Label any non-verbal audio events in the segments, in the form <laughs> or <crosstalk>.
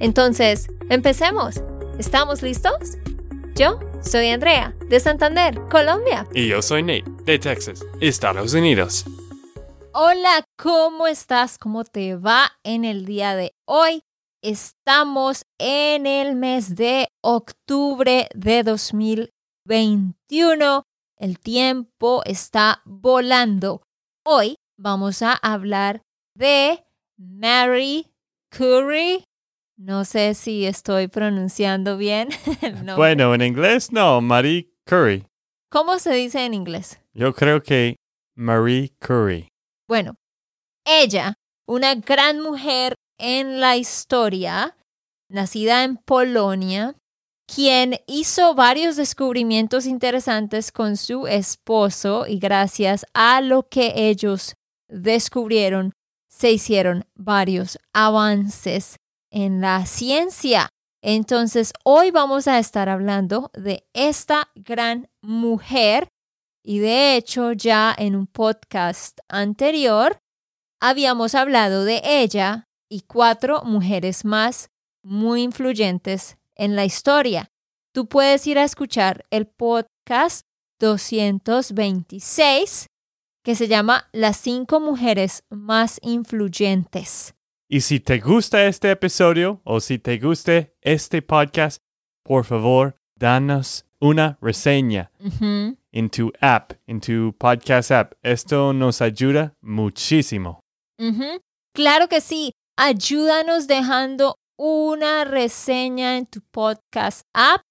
Entonces, empecemos. ¿Estamos listos? Yo soy Andrea, de Santander, Colombia. Y yo soy Nate, de Texas, Estados Unidos. Hola, ¿cómo estás? ¿Cómo te va en el día de hoy? Estamos en el mes de octubre de 2021 el tiempo está volando. Hoy vamos a hablar de Mary Curie. No sé si estoy pronunciando bien. <laughs> Bueno, en inglés no, Marie Curie. ¿Cómo se dice en inglés? Yo creo que Marie Curie. Bueno, ella, una gran mujer en la historia, nacida en Polonia, quien hizo varios descubrimientos interesantes con su esposo y gracias a lo que ellos descubrieron, se hicieron varios avances en la ciencia. Entonces, hoy vamos a estar hablando de esta gran mujer y de hecho ya en un podcast anterior habíamos hablado de ella y cuatro mujeres más muy influyentes en la historia. Tú puedes ir a escuchar el podcast 226 que se llama Las cinco mujeres más influyentes. Y si te gusta este episodio o si te gusta este podcast, por favor, danos una reseña en tu app, en tu podcast app. Esto nos ayuda muchísimo. Claro que sí. Ayúdanos dejando una reseña en tu podcast app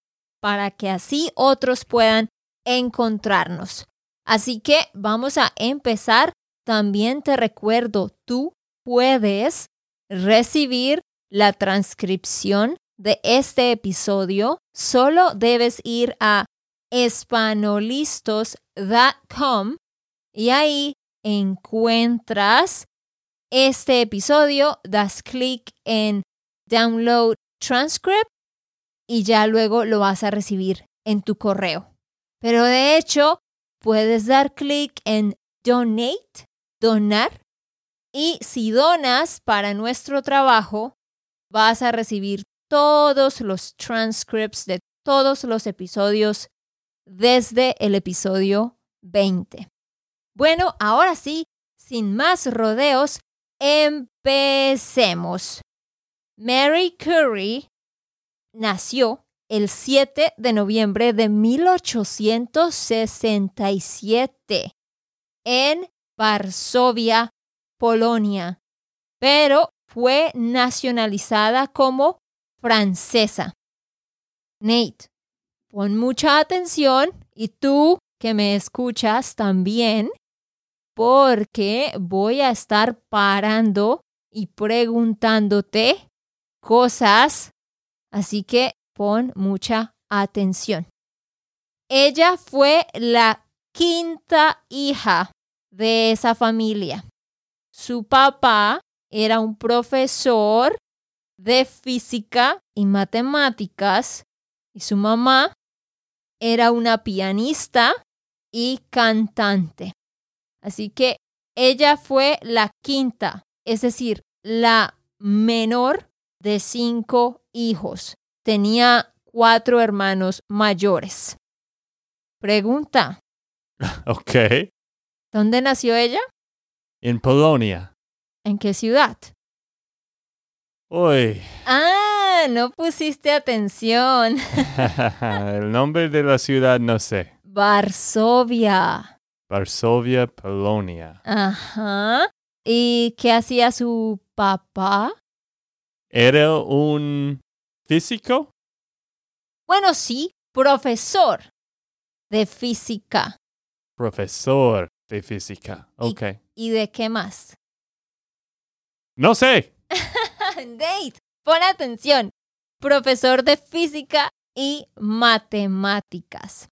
para que así otros puedan encontrarnos. Así que vamos a empezar. También te recuerdo, tú puedes recibir la transcripción de este episodio. Solo debes ir a espanolistos.com y ahí encuentras este episodio, das clic en download transcript y ya luego lo vas a recibir en tu correo. Pero de hecho, puedes dar clic en donate, donar, y si donas para nuestro trabajo, vas a recibir todos los transcripts de todos los episodios desde el episodio 20. Bueno, ahora sí, sin más rodeos, empecemos. Mary Curie nació el 7 de noviembre de 1867 en Varsovia, Polonia, pero fue nacionalizada como francesa. Nate, pon mucha atención y tú que me escuchas también, porque voy a estar parando y preguntándote cosas, así que pon mucha atención. Ella fue la quinta hija de esa familia. Su papá era un profesor de física y matemáticas y su mamá era una pianista y cantante. Así que ella fue la quinta, es decir, la menor de cinco hijos. Tenía cuatro hermanos mayores. Pregunta. <laughs> Ok. ¿Dónde nació ella? En Polonia. ¿En qué ciudad? Uy. Ah, no pusiste atención. <laughs> El nombre de la ciudad no sé. Varsovia. Varsovia, Polonia. Ajá. ¿Y qué hacía su papá? ¿Era un físico? Bueno, sí, profesor de física. Profesor de física. Ok. ¿Y, de qué más? No sé. <laughs> Date. Pon atención, profesor de física y matemáticas.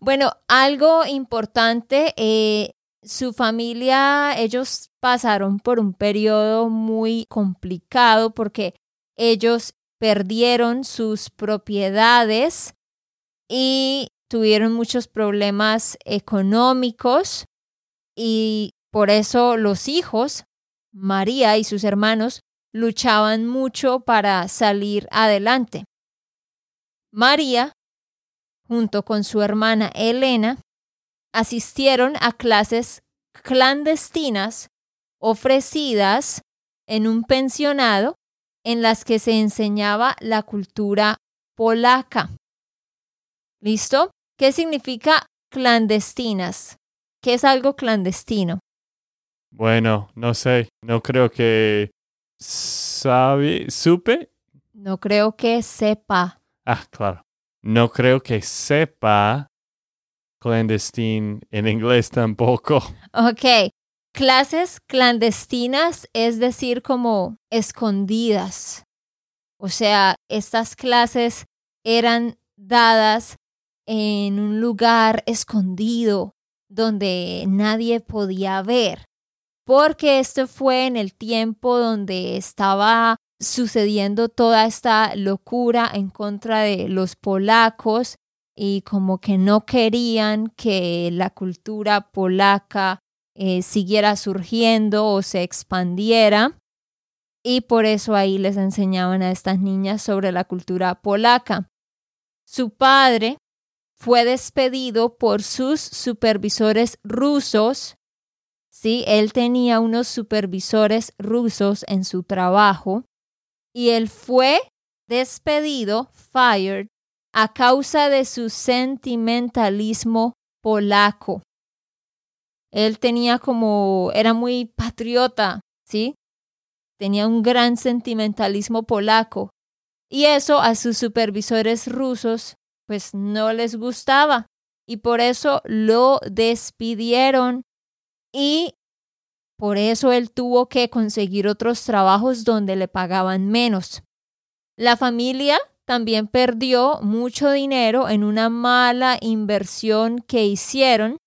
Bueno, algo importante, eh, su familia, ellos pasaron por un periodo muy complicado porque ellos perdieron sus propiedades y tuvieron muchos problemas económicos y por eso los hijos, María y sus hermanos, luchaban mucho para salir adelante. María, junto con su hermana Elena, asistieron a clases clandestinas ofrecidas en un pensionado en las que se enseñaba la cultura polaca. ¿Listo? ¿Qué significa clandestinas? ¿Qué es algo clandestino? Bueno, no sé, no creo que sabe, supe. No creo que sepa. Ah, claro. No creo que sepa clandestine en inglés tampoco. <laughs> Ok. Clases clandestinas es decir como escondidas. O sea, estas clases eran dadas en un lugar escondido donde nadie podía ver, porque esto fue en el tiempo donde estaba sucediendo toda esta locura en contra de los polacos y como que no querían que la cultura polaca eh, siguiera surgiendo o se expandiera. Y por eso ahí les enseñaban a estas niñas sobre la cultura polaca. Su padre fue despedido por sus supervisores rusos. Sí, él tenía unos supervisores rusos en su trabajo y él fue despedido, fired, a causa de su sentimentalismo polaco. Él tenía como, era muy patriota, ¿sí? Tenía un gran sentimentalismo polaco. Y eso a sus supervisores rusos pues no les gustaba. Y por eso lo despidieron. Y por eso él tuvo que conseguir otros trabajos donde le pagaban menos. La familia también perdió mucho dinero en una mala inversión que hicieron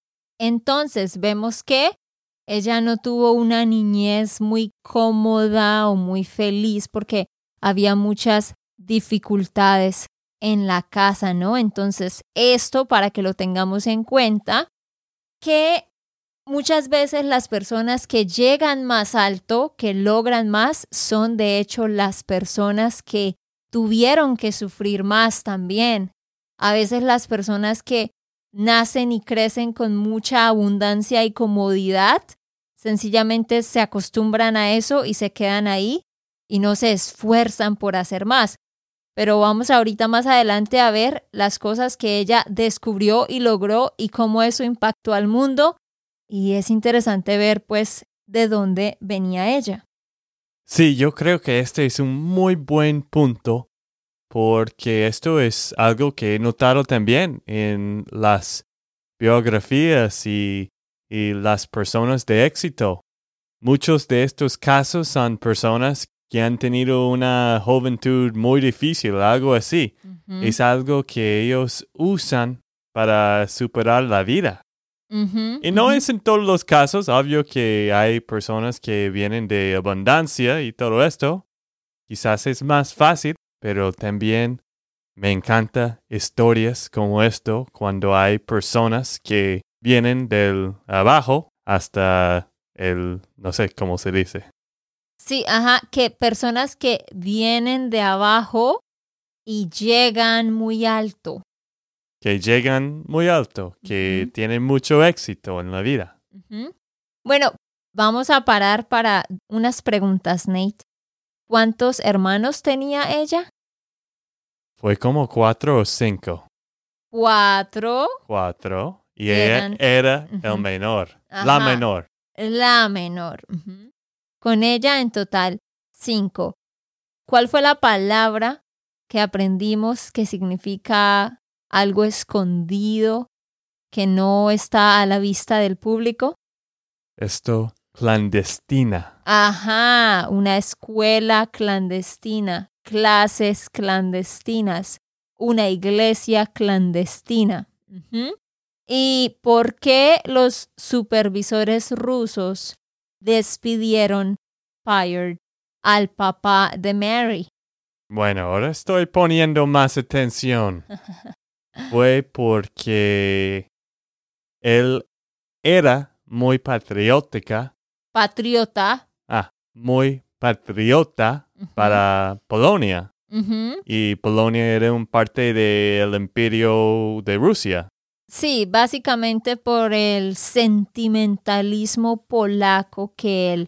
entonces vemos que ella no tuvo una niñez muy cómoda o muy feliz porque había muchas dificultades en la casa, ¿no? Entonces, esto para que lo tengamos en cuenta, que muchas veces las personas que llegan más alto, que logran más, son de hecho las personas que tuvieron que sufrir más también. A veces las personas que nacen y crecen con mucha abundancia y comodidad, sencillamente se acostumbran a eso y se quedan ahí y no se esfuerzan por hacer más. Pero vamos ahorita más adelante a ver las cosas que ella descubrió y logró y cómo eso impactó al mundo. Y es interesante ver pues de dónde venía ella. Sí, yo creo que este es un muy buen punto porque esto es algo que he notado también en las biografías y, las personas de éxito. Muchos de estos casos son personas que han tenido una juventud muy difícil, algo así. Es algo que ellos usan para superar la vida. Y no es en todos los casos, obvio que hay personas que vienen de abundancia y todo esto. Quizás es más fácil pero también me encanta historias como esto cuando hay personas que vienen del abajo hasta el, no sé cómo se dice. Sí, ajá, que personas que vienen de abajo y llegan muy alto. Que llegan muy alto, que tienen mucho éxito en la vida. Bueno, vamos a parar para unas preguntas, Nate. ¿Cuántos hermanos tenía ella? Fue como cuatro o cinco. Cuatro. Cuatro. Y ella era el menor. La menor. La menor. Con ella en total cinco. ¿Cuál fue la palabra que aprendimos que significa algo escondido que no está a la vista del público? Esto clandestina. Ajá, una escuela clandestina, clases clandestinas, una iglesia clandestina. ¿Y por qué los supervisores rusos despidieron, fired, al papá de Mary? Bueno, ahora estoy poniendo más atención. <laughs> Fue porque él era muy patriótica, Patriota. ah, muy patriota para Polonia. Y Polonia era un parte del imperio de Rusia. Sí, básicamente por el sentimentalismo polaco que él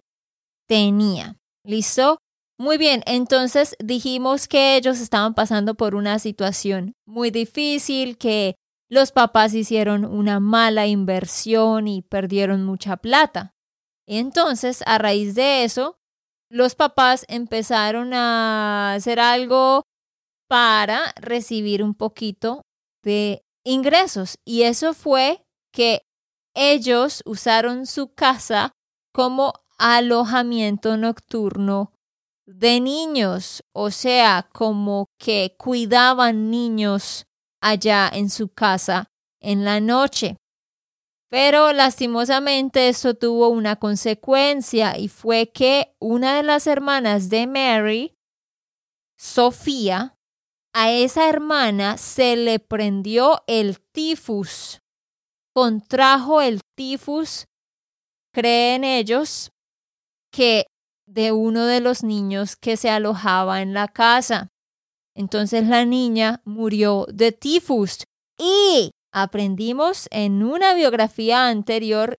tenía. ¿Listo? Muy bien, entonces dijimos que ellos estaban pasando por una situación muy difícil, que los papás hicieron una mala inversión y perdieron mucha plata. Entonces, a raíz de eso, los papás empezaron a hacer algo para recibir un poquito de ingresos. Y eso fue que ellos usaron su casa como alojamiento nocturno de niños, o sea, como que cuidaban niños allá en su casa en la noche. Pero lastimosamente eso tuvo una consecuencia y fue que una de las hermanas de Mary, Sofía, a esa hermana se le prendió el tifus, contrajo el tifus, creen ellos, que de uno de los niños que se alojaba en la casa. Entonces la niña murió de tifus y aprendimos en una biografía anterior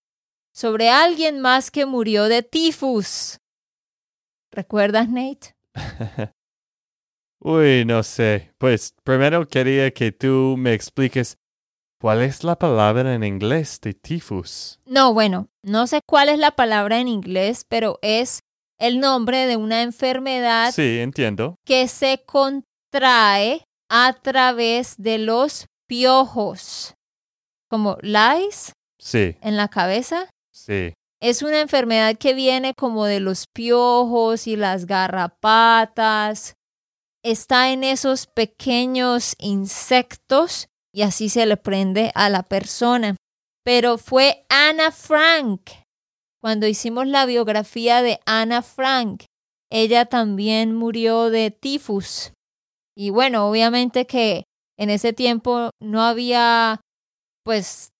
sobre alguien más que murió de tifus. ¿Recuerdas, Nate? <laughs> Uy, no sé. Pues primero quería que tú me expliques cuál es la palabra en inglés de tifus. No, bueno, no sé cuál es la palabra en inglés, pero es el nombre de una enfermedad Sí, entiendo. que se contrae a través de los piojos, como lice Sí, en la cabeza. sí. Es una enfermedad que viene como de los piojos y las garrapatas. Está en esos pequeños insectos y así se le prende a la persona. Pero fue Anna Frank. Cuando hicimos la biografía de Anna Frank, ella también murió de tifus. Y bueno, obviamente que en ese tiempo no había pues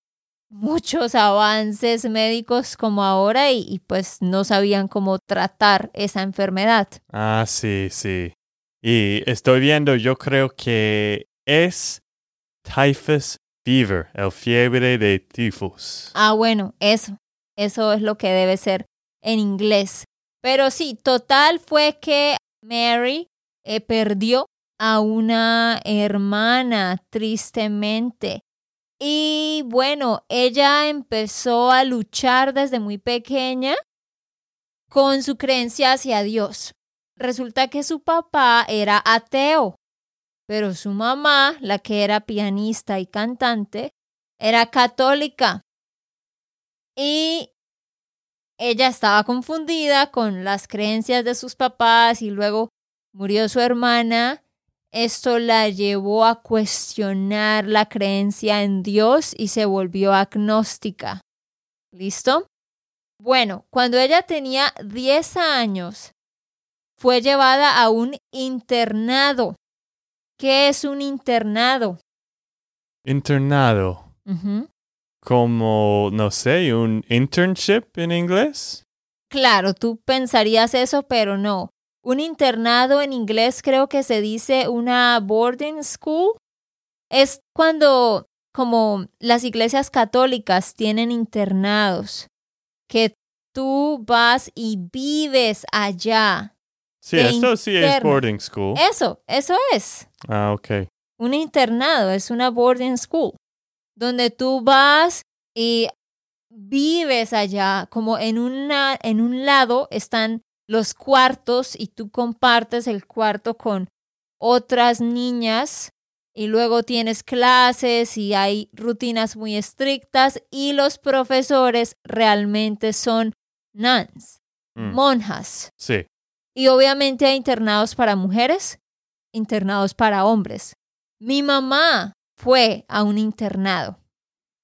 muchos avances médicos como ahora y, y, pues no sabían cómo tratar esa enfermedad. Ah, sí, sí. Y estoy viendo, yo creo que es typhus fever, el fiebre de tifus. Ah, bueno, eso. Eso es lo que debe ser en inglés. Pero sí, total fue que Mary eh, perdió a una hermana tristemente. Y bueno, ella empezó a luchar desde muy pequeña con su creencia hacia Dios. Resulta que su papá era ateo, pero su mamá, la que era pianista y cantante, era católica. Y ella estaba confundida con las creencias de sus papás y luego murió su hermana. Esto la llevó a cuestionar la creencia en Dios y se volvió agnóstica. ¿Listo? Bueno, cuando ella tenía 10 años, fue llevada a un internado. ¿Qué es un internado? Internado. Como, no sé, un internship en inglés. Claro, tú pensarías eso, pero no. Un internado en inglés creo que se dice una boarding school. Es cuando, como las iglesias católicas tienen internados, que tú vas y vives allá. Sí, eso sí es boarding school. Eso, eso es. Ah, ok. Un internado es una boarding school, donde tú vas y vives allá, como en, una, en un lado están los cuartos y tú compartes el cuarto con otras niñas y luego tienes clases y hay rutinas muy estrictas y los profesores realmente son nuns, Mm. monjas. Sí. Y obviamente hay internados para mujeres, internados para hombres. Mi mamá fue a un internado,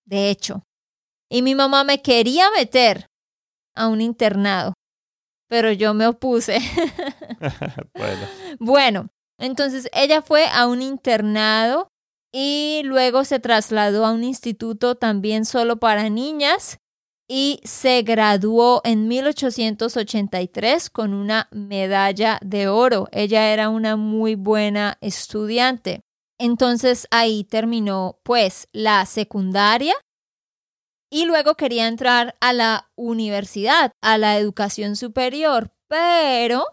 de hecho. Y mi mamá me quería meter a un internado, pero yo me opuse. <laughs> bueno. Bueno, entonces ella fue a un internado y luego se trasladó a un instituto también solo para niñas y se graduó en 1883 con una medalla de oro. Ella era una muy buena estudiante. Entonces ahí terminó pues la secundaria y luego quería entrar a la universidad, a la educación superior, pero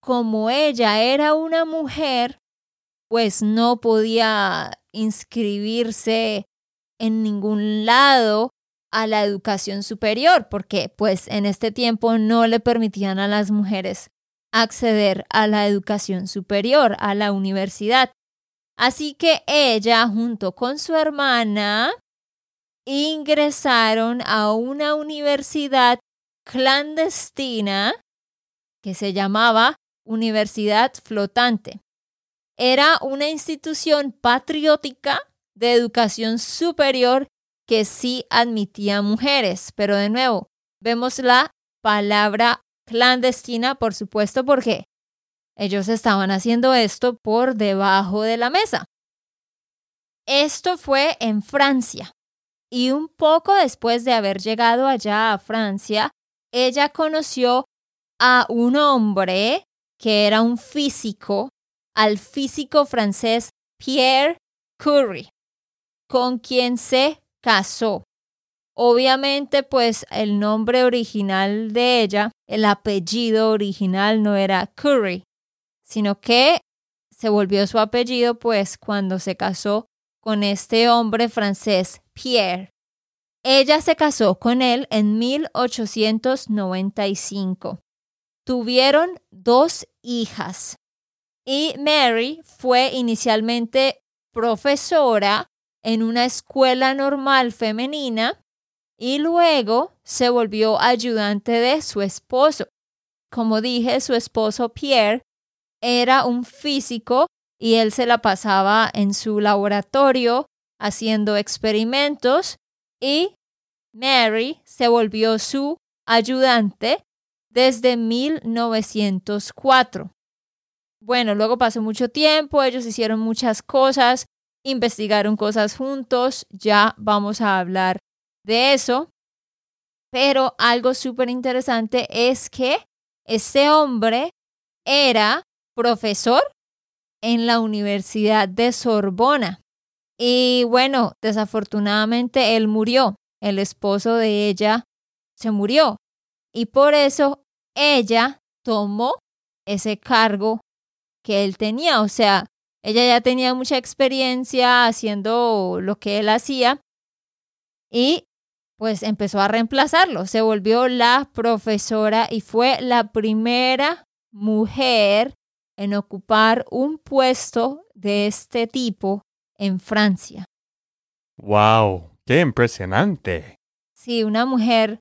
como ella era una mujer, pues no podía inscribirse en ningún lado a la educación superior, porque pues en este tiempo no le permitían a las mujeres acceder a la educación superior, a la universidad. Así que ella, junto con su hermana, ingresaron a una universidad clandestina que se llamaba Universidad Flotante. Era una institución patriótica de educación superior que sí admitía mujeres, pero de nuevo, vemos la palabra clandestina, por supuesto, porque ellos estaban haciendo esto por debajo de la mesa. Esto fue en Francia. Y un poco después de haber llegado allá a Francia, ella conoció a un hombre que era un físico, al físico francés Pierre Curie, con quien se casó. Obviamente, pues el nombre original de ella, el apellido original no era Curie, sino que se volvió su apellido pues cuando se casó con este hombre francés, Pierre. Ella se casó con él en 1895. Tuvieron dos hijas y Mary fue inicialmente profesora en una escuela normal femenina y luego se volvió ayudante de su esposo. Como dije, su esposo Pierre era un físico y él se la pasaba en su laboratorio haciendo experimentos y Mary se volvió su ayudante desde 1904. Bueno, luego pasó mucho tiempo, ellos hicieron muchas cosas, investigaron cosas juntos, ya vamos a hablar de eso. Pero algo súper interesante es que este hombre era profesor en la Universidad de Sorbona. Y bueno, desafortunadamente él murió, el esposo de ella se murió. Y por eso ella tomó ese cargo que él tenía. O sea, ella ya tenía mucha experiencia haciendo lo que él hacía y pues empezó a reemplazarlo. Se volvió la profesora y fue la primera mujer en ocupar un puesto de este tipo en Francia. ¡Wow! ¡Qué impresionante! Sí, una mujer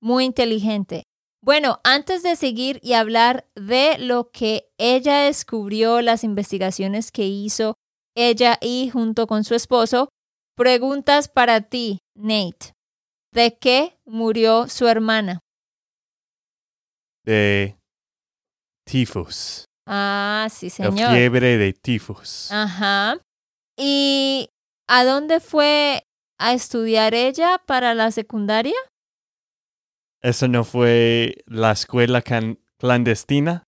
muy inteligente. Bueno, antes de seguir y hablar de lo que ella descubrió, las investigaciones que hizo ella y junto con su esposo, preguntas para ti, Nate. ¿De qué murió su hermana? De tifus. Ah, sí, La señor. fiebre de tifus. Ajá. ¿Y a dónde fue a estudiar ella para la secundaria? ¿Eso no fue la escuela clandestina?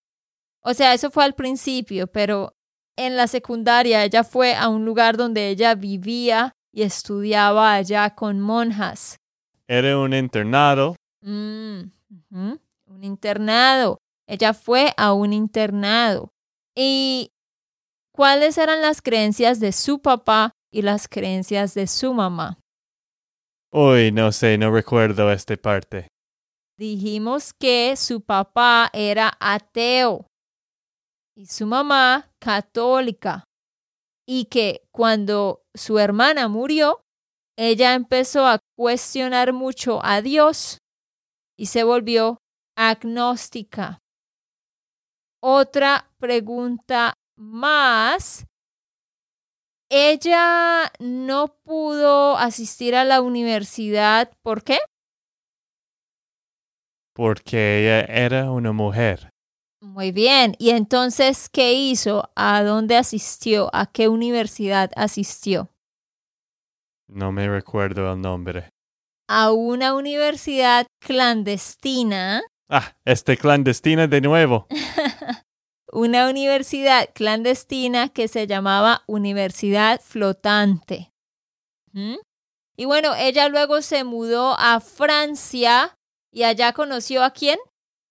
O sea, eso fue al principio, pero en la secundaria ella fue a un lugar donde ella vivía y estudiaba allá con monjas. Era un internado. Mm, Un internado. Ella fue a un internado. ¿Y cuáles eran las creencias de su papá y las creencias de su mamá? Uy, no sé, no recuerdo esta parte. Dijimos que su papá era ateo y su mamá católica. Y que cuando su hermana murió, ella empezó a cuestionar mucho a Dios y se volvió agnóstica. Otra pregunta más. Ella no pudo asistir a la universidad. ¿Por qué? Porque ella era una mujer. Muy bien. ¿Y entonces qué hizo? ¿A dónde asistió? ¿A qué universidad asistió? No me recuerdo el nombre. A una universidad clandestina. Ah, este clandestina de nuevo. <laughs> una universidad clandestina que se llamaba Universidad Flotante. ¿Mm? Y bueno, ella luego se mudó a Francia y allá conoció a quién?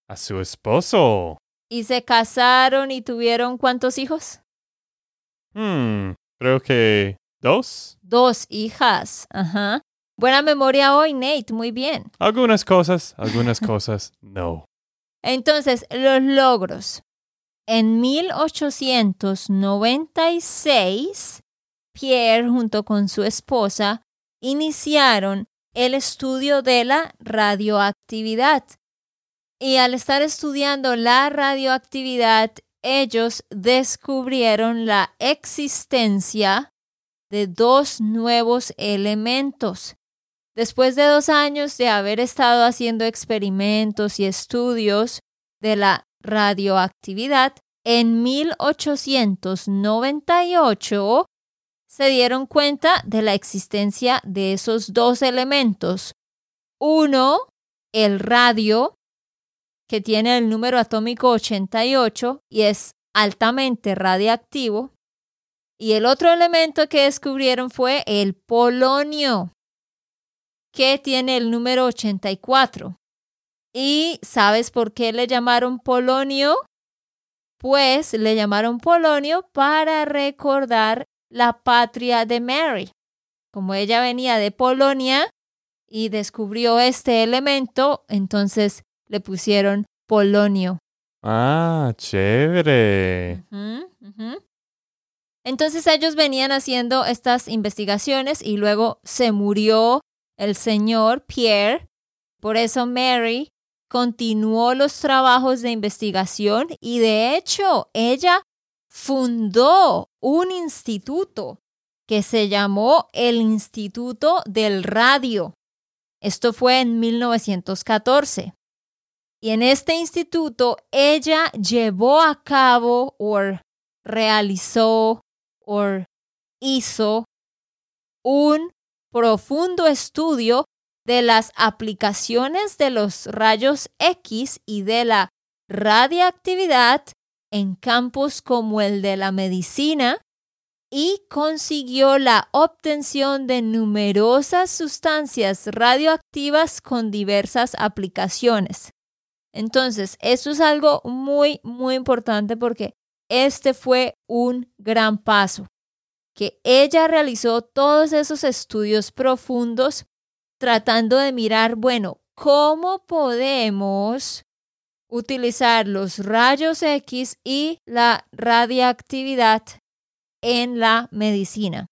A su esposo. ¿Y se casaron y tuvieron cuántos hijos? Hmm, creo que dos. Dos hijas, ajá. Buena memoria hoy, Nate, muy bien. Algunas cosas, algunas cosas <laughs> no. Entonces, los logros. En 1896, Pierre junto con su esposa iniciaron el estudio de la radioactividad. Y al estar estudiando la radioactividad, ellos descubrieron la existencia de dos nuevos elementos. Después de dos años de haber estado haciendo experimentos y estudios de la radioactividad, en 1898 se dieron cuenta de la existencia de esos dos elementos. Uno, el radio, que tiene el número atómico 88 y es altamente radiactivo. Y el otro elemento que descubrieron fue el polonio, que tiene el número 84. ¿Y sabes por qué le llamaron polonio? Pues le llamaron polonio para recordar la patria de Mary. Como ella venía de Polonia y descubrió este elemento, entonces le pusieron polonio. Ah, chévere. Entonces ellos venían haciendo estas investigaciones y luego se murió el señor Pierre. Por eso Mary continuó los trabajos de investigación y de hecho ella fundó un instituto que se llamó el Instituto del Radio. Esto fue en 1914. Y en este instituto ella llevó a cabo o realizó o hizo un profundo estudio de las aplicaciones de los rayos X y de la radiactividad en campos como el de la medicina y consiguió la obtención de numerosas sustancias radioactivas con diversas aplicaciones. Entonces, eso es algo muy, muy importante porque este fue un gran paso, que ella realizó todos esos estudios profundos tratando de mirar, bueno, ¿cómo podemos utilizar los rayos X y la radiactividad en la medicina.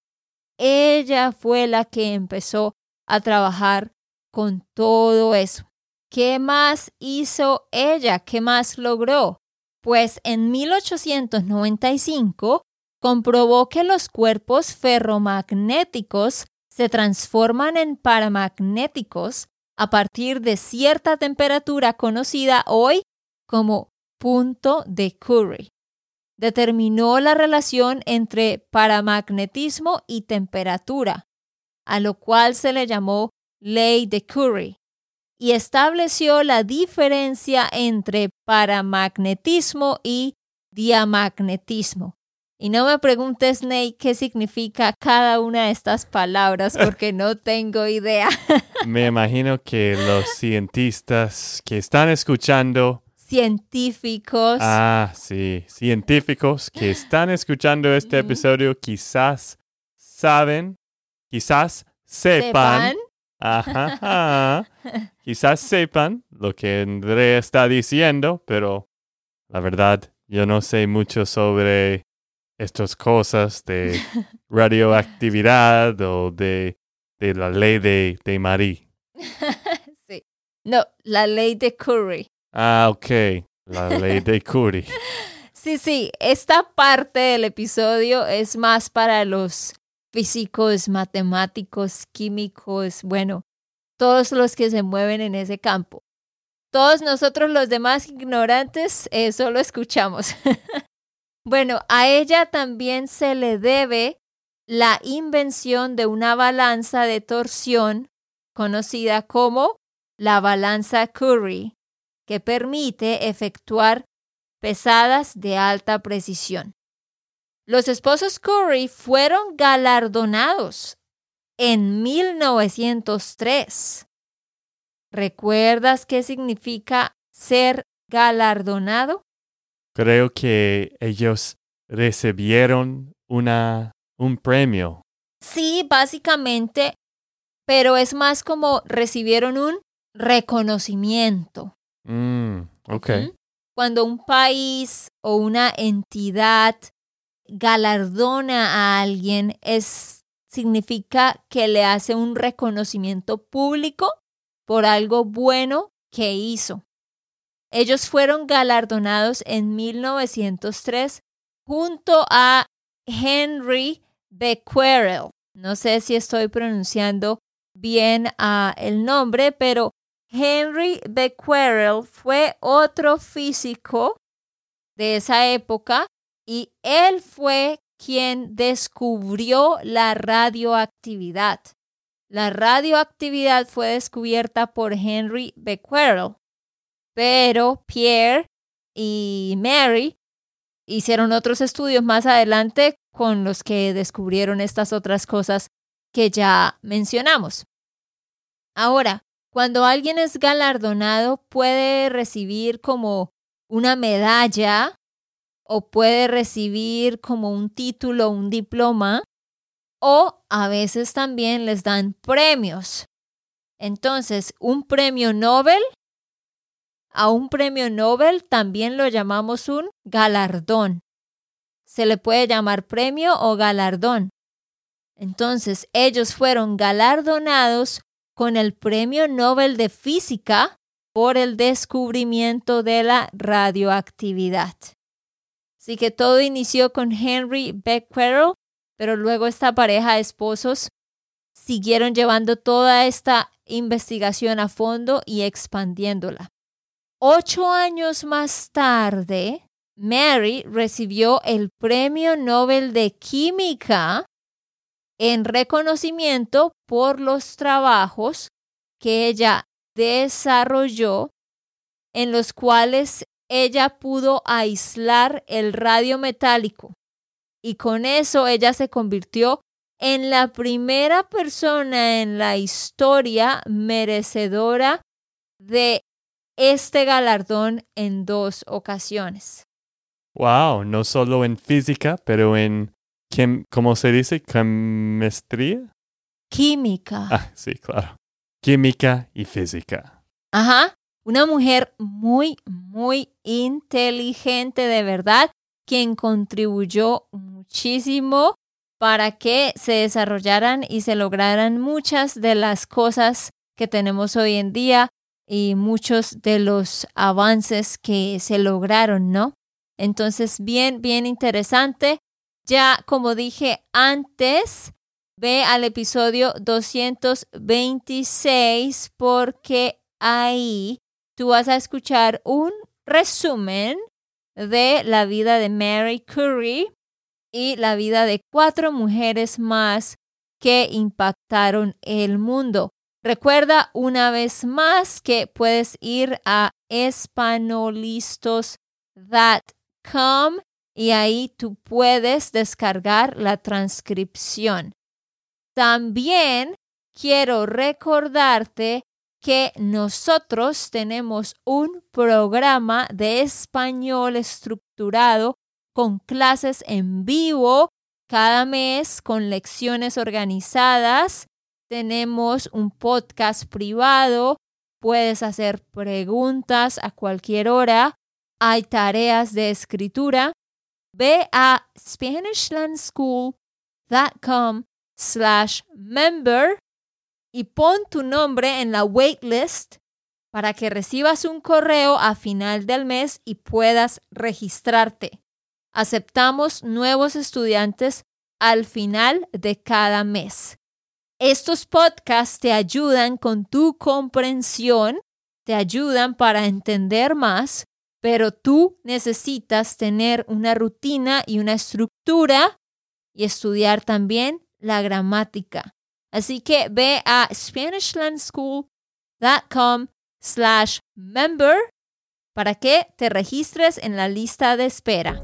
Ella fue la que empezó a trabajar con todo eso. ¿Qué más hizo ella? ¿Qué más logró? Pues en 1895 comprobó que los cuerpos ferromagnéticos se transforman en paramagnéticos a partir de cierta temperatura conocida hoy como punto de Curie. Determinó la relación entre paramagnetismo y temperatura, a lo cual se le llamó ley de Curie, y estableció la diferencia entre paramagnetismo y diamagnetismo. Y no me preguntes, Nate, qué significa cada una de estas palabras porque no tengo idea. <laughs> Me imagino que los cientistas que están escuchando científicos. Ah, sí, científicos que están escuchando este episodio quizás saben, quizás sepan, <laughs> Ajá, quizás sepan lo que Andrea está diciendo, pero la verdad yo no sé mucho sobre estas cosas de radioactividad o de, de la ley de, de Marie. <laughs> sí. No, la ley de Curie. Ah, ok. La ley de Curie. <laughs> sí, sí, esta parte del episodio es más para los físicos, matemáticos, químicos, bueno, todos los que se mueven en ese campo. Todos nosotros los demás ignorantes eh, solo escuchamos. <laughs> bueno, a ella también se le debe la invención de una balanza de torsión conocida como la balanza Curry, que permite efectuar pesadas de alta precisión. Los esposos Curry fueron galardonados en 1903. ¿Recuerdas qué significa ser galardonado? Creo que ellos recibieron una, un premio. Sí, básicamente, pero es más como recibieron un reconocimiento. Mm, ok. Cuando un país o una entidad galardona a alguien, es, significa que le hace un reconocimiento público por algo bueno que hizo. Ellos fueron galardonados en 1903 junto a Henry Becquerel. No sé si estoy pronunciando bien uh, el nombre, pero Henry Becquerel fue otro físico de esa época y él fue quien descubrió la radioactividad. La radioactividad fue descubierta por Henry Becquerel, pero Pierre y Mary hicieron otros estudios más adelante con los que descubrieron estas otras cosas que ya mencionamos. Ahora, cuando alguien es galardonado puede recibir como una medalla o puede recibir como un título, un diploma, o a veces también les dan premios. Entonces, un premio Nobel, a un premio Nobel también lo llamamos un galardón. Se le puede llamar premio o galardón. Entonces, ellos fueron galardonados con el Premio Nobel de Física por el descubrimiento de la radioactividad. Así que todo inició con Henry Becquerel, pero luego esta pareja de esposos siguieron llevando toda esta investigación a fondo y expandiéndola. Ocho años más tarde, Mary recibió el Premio Nobel de Química en reconocimiento por los trabajos que ella desarrolló en los cuales ella pudo aislar el radio metálico. Y con eso ella se convirtió en la primera persona en la historia merecedora de este galardón en dos ocasiones. Wow, no solo en física, pero en ¿Cómo se dice? ¿Chemistría? Química. Ah, sí, claro. Química y física. Ajá. Una mujer muy, muy inteligente de verdad, quien contribuyó muchísimo para que se desarrollaran y se lograran muchas de las cosas que tenemos hoy en día y muchos de los avances que se lograron, ¿no? Entonces, bien, bien interesante. Ya, como dije antes, ve al episodio 226 porque ahí tú vas a escuchar un resumen de la vida de Mary Curie y la vida de cuatro mujeres más que impactaron el mundo. Recuerda una vez más que puedes ir a espanolistos.com y ahí tú puedes descargar la transcripción. También quiero recordarte que nosotros tenemos un programa de español estructurado con clases en vivo cada mes con lecciones organizadas. Tenemos un podcast privado. Puedes hacer preguntas a cualquier hora. Hay tareas de escritura ve a SpanishLandSchool.com slash member y pon tu nombre en la waitlist para que recibas un correo a final del mes y puedas registrarte. Aceptamos nuevos estudiantes al final de cada mes. Estos podcasts te ayudan con tu comprensión, te ayudan para entender más, pero tú necesitas tener una rutina y una estructura y estudiar también la gramática. Así que ve a SpanishLandSchool.com slash member para que te registres en la lista de espera.